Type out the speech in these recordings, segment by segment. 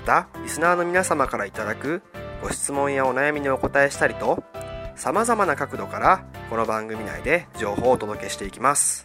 またリスナーの皆様からいただくご質問やお悩みにお答えしたりとさまざまな角度からこの番組内で情報をお届けしていきます。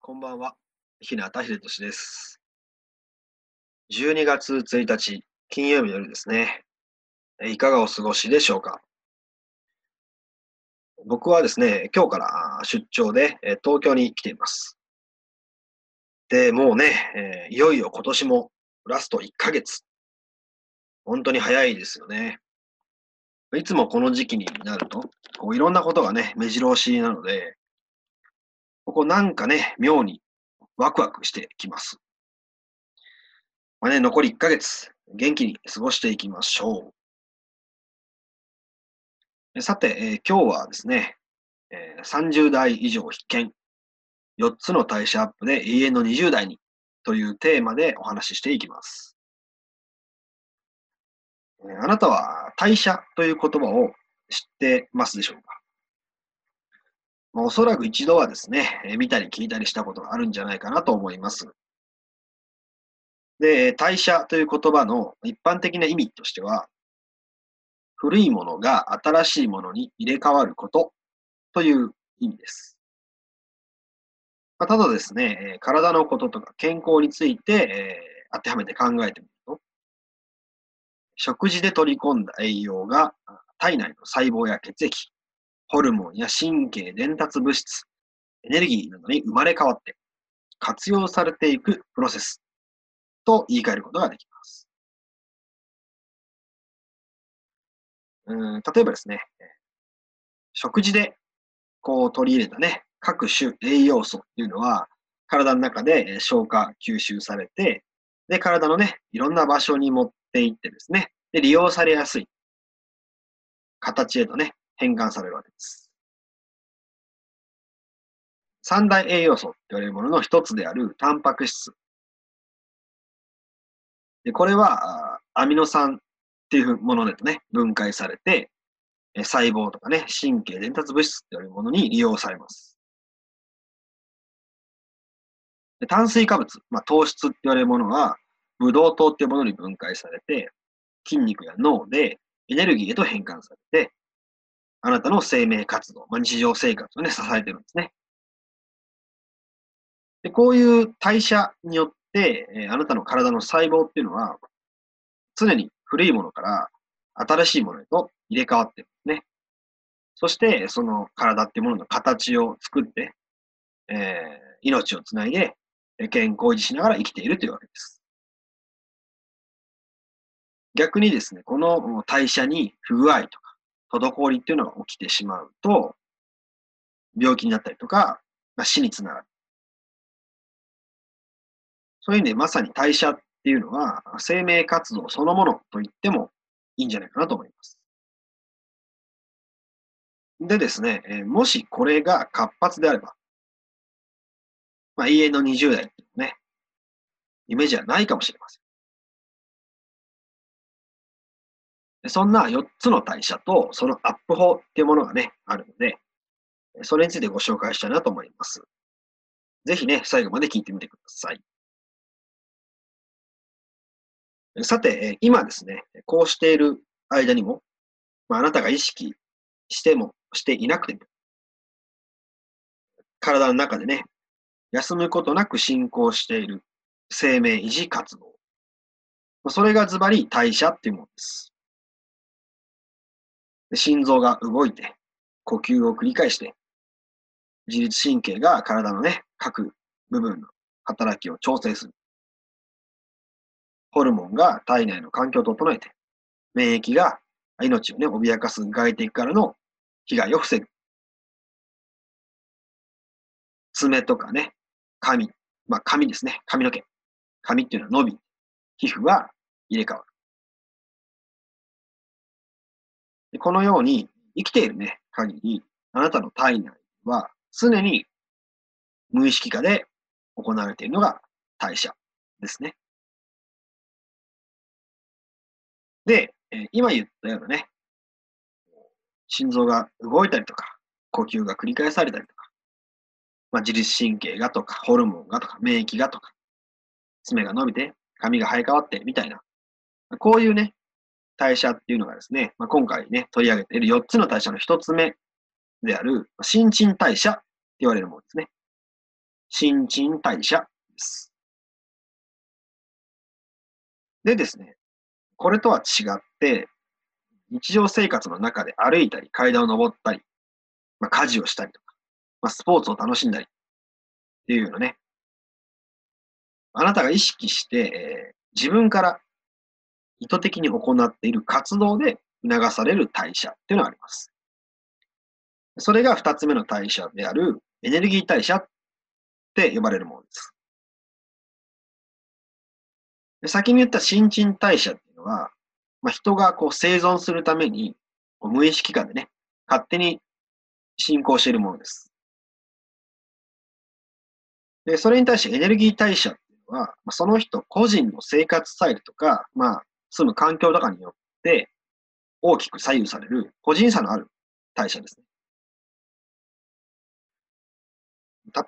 こんばんは。日向秀俊です。12月1日金曜日の夜ですね。いかがお過ごしでしょうか？僕はですね、今日から出張で東京に来ています。で、もうね、えいよいよ今年もラスト1ヶ月。本当に早いですよね。いつもこの時期になると、こういろんなことがね、目白押しなので、ここなんかね、妙にワクワクしてきます。まあね、残り1ヶ月、元気に過ごしていきましょう。さて、えー、今日はですね、えー、30代以上必見、4つの代謝アップで永遠の20代にというテーマでお話ししていきます。あなたは代謝という言葉を知ってますでしょうか、ま、おそらく一度はですね、見たり聞いたりしたことがあるんじゃないかなと思います。で、代謝という言葉の一般的な意味としては、古いものが新しいものに入れ替わることという意味です。まあ、ただですね、体のこととか健康について、えー、当てはめて考えてみると、食事で取り込んだ栄養が体内の細胞や血液、ホルモンや神経伝達物質、エネルギーなどに生まれ変わって活用されていくプロセスと言い換えることができます。うん例えばですね、食事でこう取り入れたね、各種栄養素っていうのは、体の中で消化、吸収されて、で、体のね、いろんな場所に持っていってですね、で、利用されやすい形へとね、変換されるわけです。三大栄養素と言われるものの一つであるタンパク質。で、これはアミノ酸っていうものでとね、分解されて、細胞とかね、神経伝達物質というものに利用されます。で炭水化物、まあ、糖質って言われるものは、ブドウ糖っていうものに分解されて、筋肉や脳でエネルギーへと変換されて、あなたの生命活動、まあ、日常生活をね、支えてるんですね。でこういう代謝によって、えあなたの体の細胞っていうのは、常に古いものから新しいものへと入れ替わってるんですね。そして、その体っていうものの形を作って、えー、命をつないで、健康を維持しながら生きているというわけです。逆にですね、この代謝に不具合とか、滞りっていうのが起きてしまうと、病気になったりとか、まあ、死につながる。そういう意味でまさに代謝っていうのは、生命活動そのものと言ってもいいんじゃないかなと思います。でですね、もしこれが活発であれば、まあ、永遠の20代っていうね、夢じゃないかもしれません。そんな4つの代謝とそのアップ法っていうものがね、あるので、それについてご紹介したいなと思います。ぜひね、最後まで聞いてみてください。さて、今ですね、こうしている間にも、まあ、あなたが意識してもしていなくても、体の中でね、休むことなく進行している生命維持活動それがズバリ代謝っていうものです。心臓が動いて、呼吸を繰り返して、自律神経が体のね、各部分の働きを調整する。ホルモンが体内の環境を整えて、免疫が命をね、脅かす外敵からの被害を防ぐ。爪とかね、髪、まあ髪ですね、髪の毛。髪っていうのは伸び、皮膚は入れ替わる。でこのように生きているね、限り、あなたの体内は常に無意識化で行われているのが代謝ですね。で、え今言ったようなね、心臓が動いたりとか、呼吸が繰り返されたりとか、まあ、自律神経がとか、ホルモンがとか、免疫がとか、爪が伸びて、髪が生え変わってみたいな、こういうね、代謝っていうのがですね、まあ、今回ね、取り上げている4つの代謝の1つ目である、新陳代謝って言われるものですね。新陳代謝です。でですね、これとは違って、日常生活の中で歩いたり、階段を登ったり、まあ、家事をしたりとか、まあ、スポーツを楽しんだりっていうのね、あなたが意識して、えー自分から意図的に行っている活動で促される代謝っていうのがあります。それが二つ目の代謝であるエネルギー代謝って呼ばれるものです。先に言った新陳代謝っていうのは、まあ、人がこう生存するためにこう無意識化でね、勝手に進行しているものです。で、それに対してエネルギー代謝っていうのは、その人個人の生活スタイルとか、まあ、住む環境とかによって大きく左右される個人差のある代謝ですね。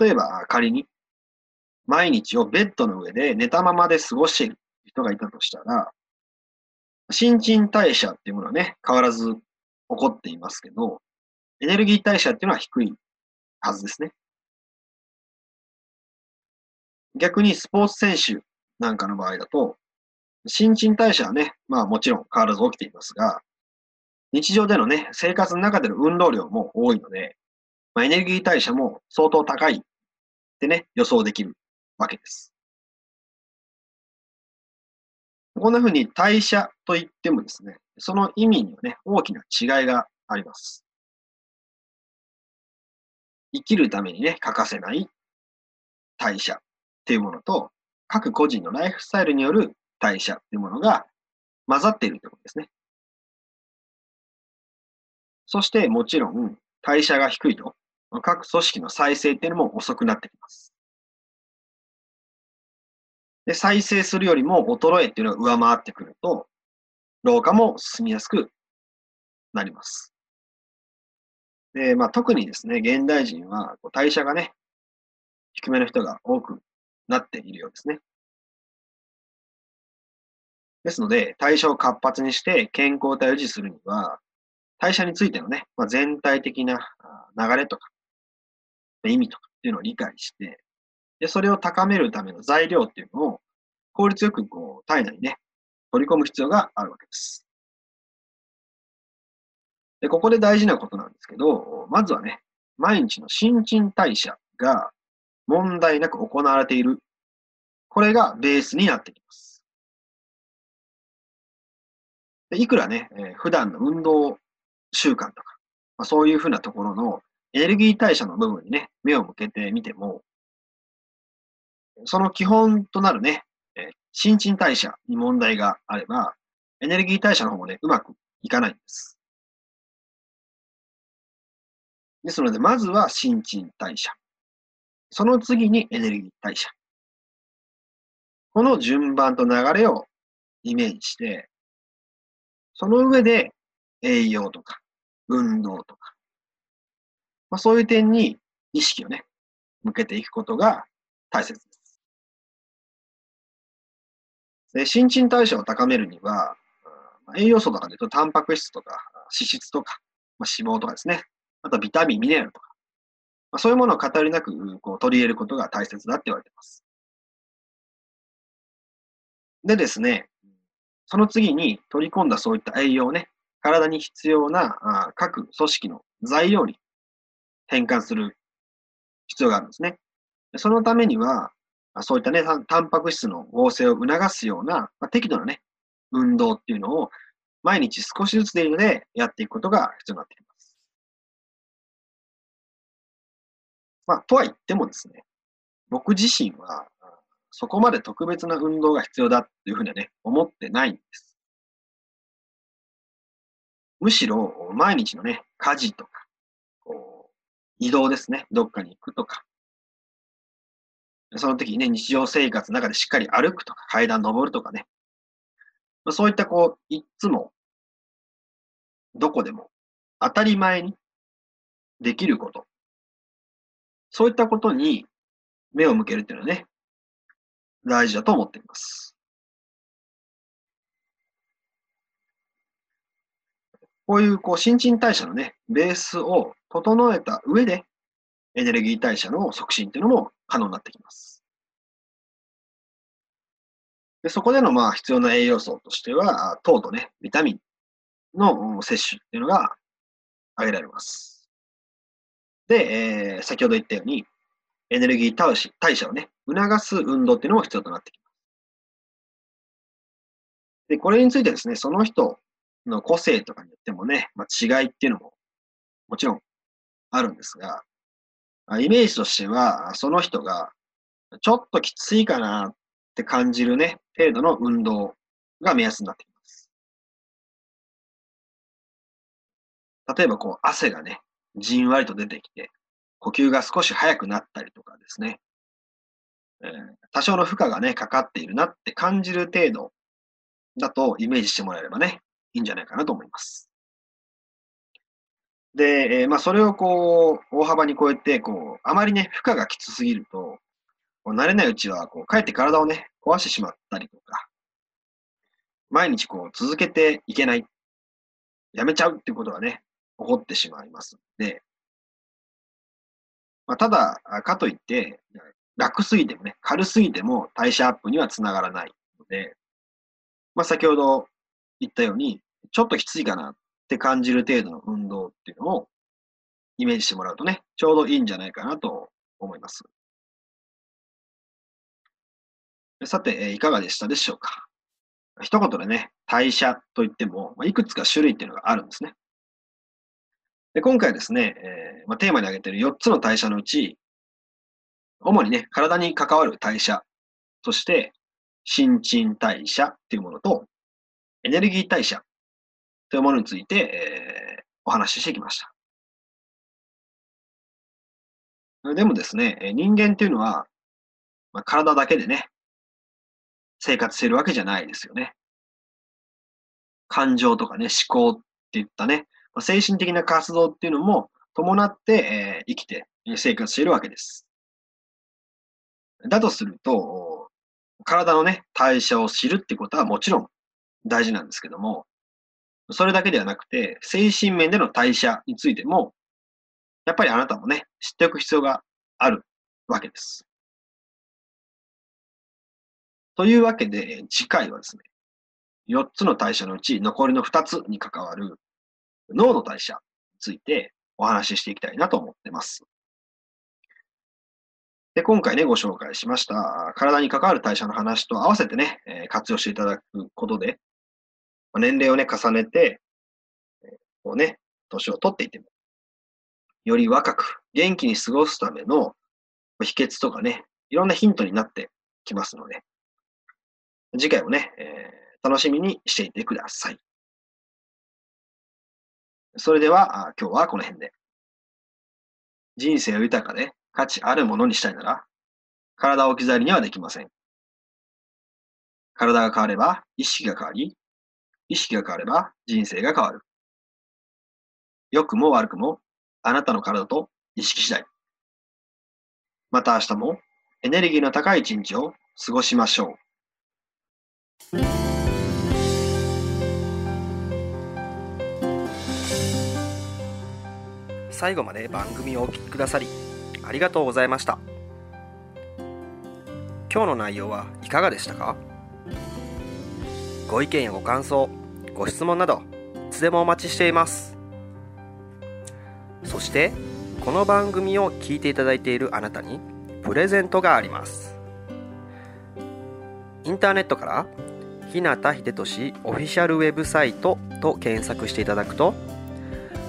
例えば仮に毎日をベッドの上で寝たままで過ごしている人がいたとしたら、新陳代謝っていうものはね、変わらず起こっていますけど、エネルギー代謝っていうのは低いはずですね。逆にスポーツ選手なんかの場合だと、新陳代謝はね、まあもちろん変わらず起きていますが、日常でのね、生活の中での運動量も多いので、まあ、エネルギー代謝も相当高いってね、予想できるわけです。こんな風に代謝といってもですね、その意味にはね、大きな違いがあります。生きるためにね、欠かせない代謝っていうものと、各個人のライフスタイルによる代謝っていうものが混ざっているということですね。そしてもちろん代謝が低いと、各組織の再生っていうのも遅くなってきます。で、再生するよりも衰えっていうのが上回ってくると、老化も進みやすくなります。で、まあ特にですね、現代人は代謝がね、低めの人が多くなっているようですね。ですので、代謝を活発にして健康体を維持するには、代謝についてのね、まあ、全体的な流れとか、意味とかっていうのを理解して、で、それを高めるための材料っていうのを効率よくこう体内にね、取り込む必要があるわけです。で、ここで大事なことなんですけど、まずはね、毎日の新陳代謝が問題なく行われている。これがベースになってきます。でいくらね、えー普段の運動習慣とか、まあ、そういうふうなところのエネルギー代謝の部分にね、目を向けてみても、その基本となるね、えー新陳代謝に問題があれば、エネルギー代謝の方もね、うまくいかないんです。ですので、まずは新陳代謝。その次にエネルギー代謝。この順番と流れをイメージして、その上で栄養とか運動とか、まあ、そういう点に意識をね、向けていくことが大切です。で新陳代謝を高めるには、栄養素とかで言うと、タンパク質とか脂質とか、まあ、脂肪とかですね、あとビタミン、ミネラルとか、ま、そういうものを偏りなくこう取り入れることが大切だって言われています。でですね、その次に取り込んだそういった栄養をね、体に必要なあ各組織の材料に変換する必要があるんですね。そのためには、そういったね、タンパク質の合成を促すような、まあ、適度なね、運動っていうのを毎日少しずつでいいのでやっていくことが必要になってきま。あ、とは言ってもですね、僕自身はそこまで特別な運動が必要だっていうふうにはね、思ってないんです。むしろ毎日のね、家事とか、こう移動ですね、どっかに行くとか、その時にね、日常生活の中でしっかり歩くとか、階段登るとかね、そういったこう、いつも、どこでも当たり前にできること、そういったことに目を向けるっていうのはね、大事だと思っています。こういうこう新陳代謝のね、ベースを整えた上で、エネルギー代謝の促進っていうのも可能になってきます。でそこでのまあ必要な栄養素としては、糖とね、ビタミンの摂取っていうのが挙げられます。で、えー、先ほど言ったように、エネルギー代謝をね、促す運動っていうのも必要となってきます。で、これについてですね、その人の個性とかによってもね、まあ、違いっていうのももちろんあるんですが、イメージとしては、その人がちょっときついかなって感じるね、程度の運動が目安になってきます。例えば、こう、汗がね、じんわりと出てきて、呼吸が少し早くなったりとかですね、えー、多少の負荷がね、かかっているなって感じる程度だとイメージしてもらえればね、いいんじゃないかなと思います。で、えー、まあ、それをこう、大幅に超えて、こう、あまりね、負荷がきつすぎると、こう慣れないうちは、こう、かえって体をね、壊してしまったりとか、毎日こう、続けていけない、やめちゃうっていうことがね、起こってしまいますので、まあ、ただ、かといって、楽すぎてもね、軽すぎても代謝アップにはつながらないので、まあ、先ほど言ったように、ちょっときついかなって感じる程度の運動っていうのをイメージしてもらうとね、ちょうどいいんじゃないかなと思います。さて、いかがでしたでしょうか一言でね、代謝といっても、いくつか種類っていうのがあるんですね。で今回ですね、えー、まあ、テーマに挙げている4つの代謝のうち、主にね、体に関わる代謝、そして、新陳代謝っていうものと、エネルギー代謝というものについて、えー、お話ししてきました。でもですね、人間っていうのは、まあ、体だけでね、生活してるわけじゃないですよね。感情とかね、思考っていったね、精神的な活動っていうのも伴って、えー、生きて生活しているわけです。だとすると、体のね、代謝を知るってことはもちろん大事なんですけども、それだけではなくて、精神面での代謝についても、やっぱりあなたもね、知っておく必要があるわけです。というわけで、次回はですね、4つの代謝のうち残りの2つに関わる脳の代謝についてお話ししていきたいなと思ってます。で、今回ね、ご紹介しました、体に関わる代謝の話と合わせてね、え活用していただくことで、年齢をね、重ねて、こうね、年を取っていても、より若く元気に過ごすための秘訣とかね、いろんなヒントになってきますので、次回もね、えー、楽しみにしていてください。それでは、今日はこの辺で。人生を豊かで価値あるものにしたいなら、体を置き去りにはできません。体が変われば意識が変わり、意識が変われば人生が変わる。良くも悪くもあなたの体と意識次第。また明日もエネルギーの高い一日を過ごしましょう。最後まで番組をお聴きくださりありがとうございました。今日の内容はいかがでしたか？ご意見やご感想ご質問などいつでもお待ちしています。そしてこの番組を聞いていただいているあなたにプレゼントがあります。インターネットから日向秀俊オフィシャルウェブサイトと検索していただくと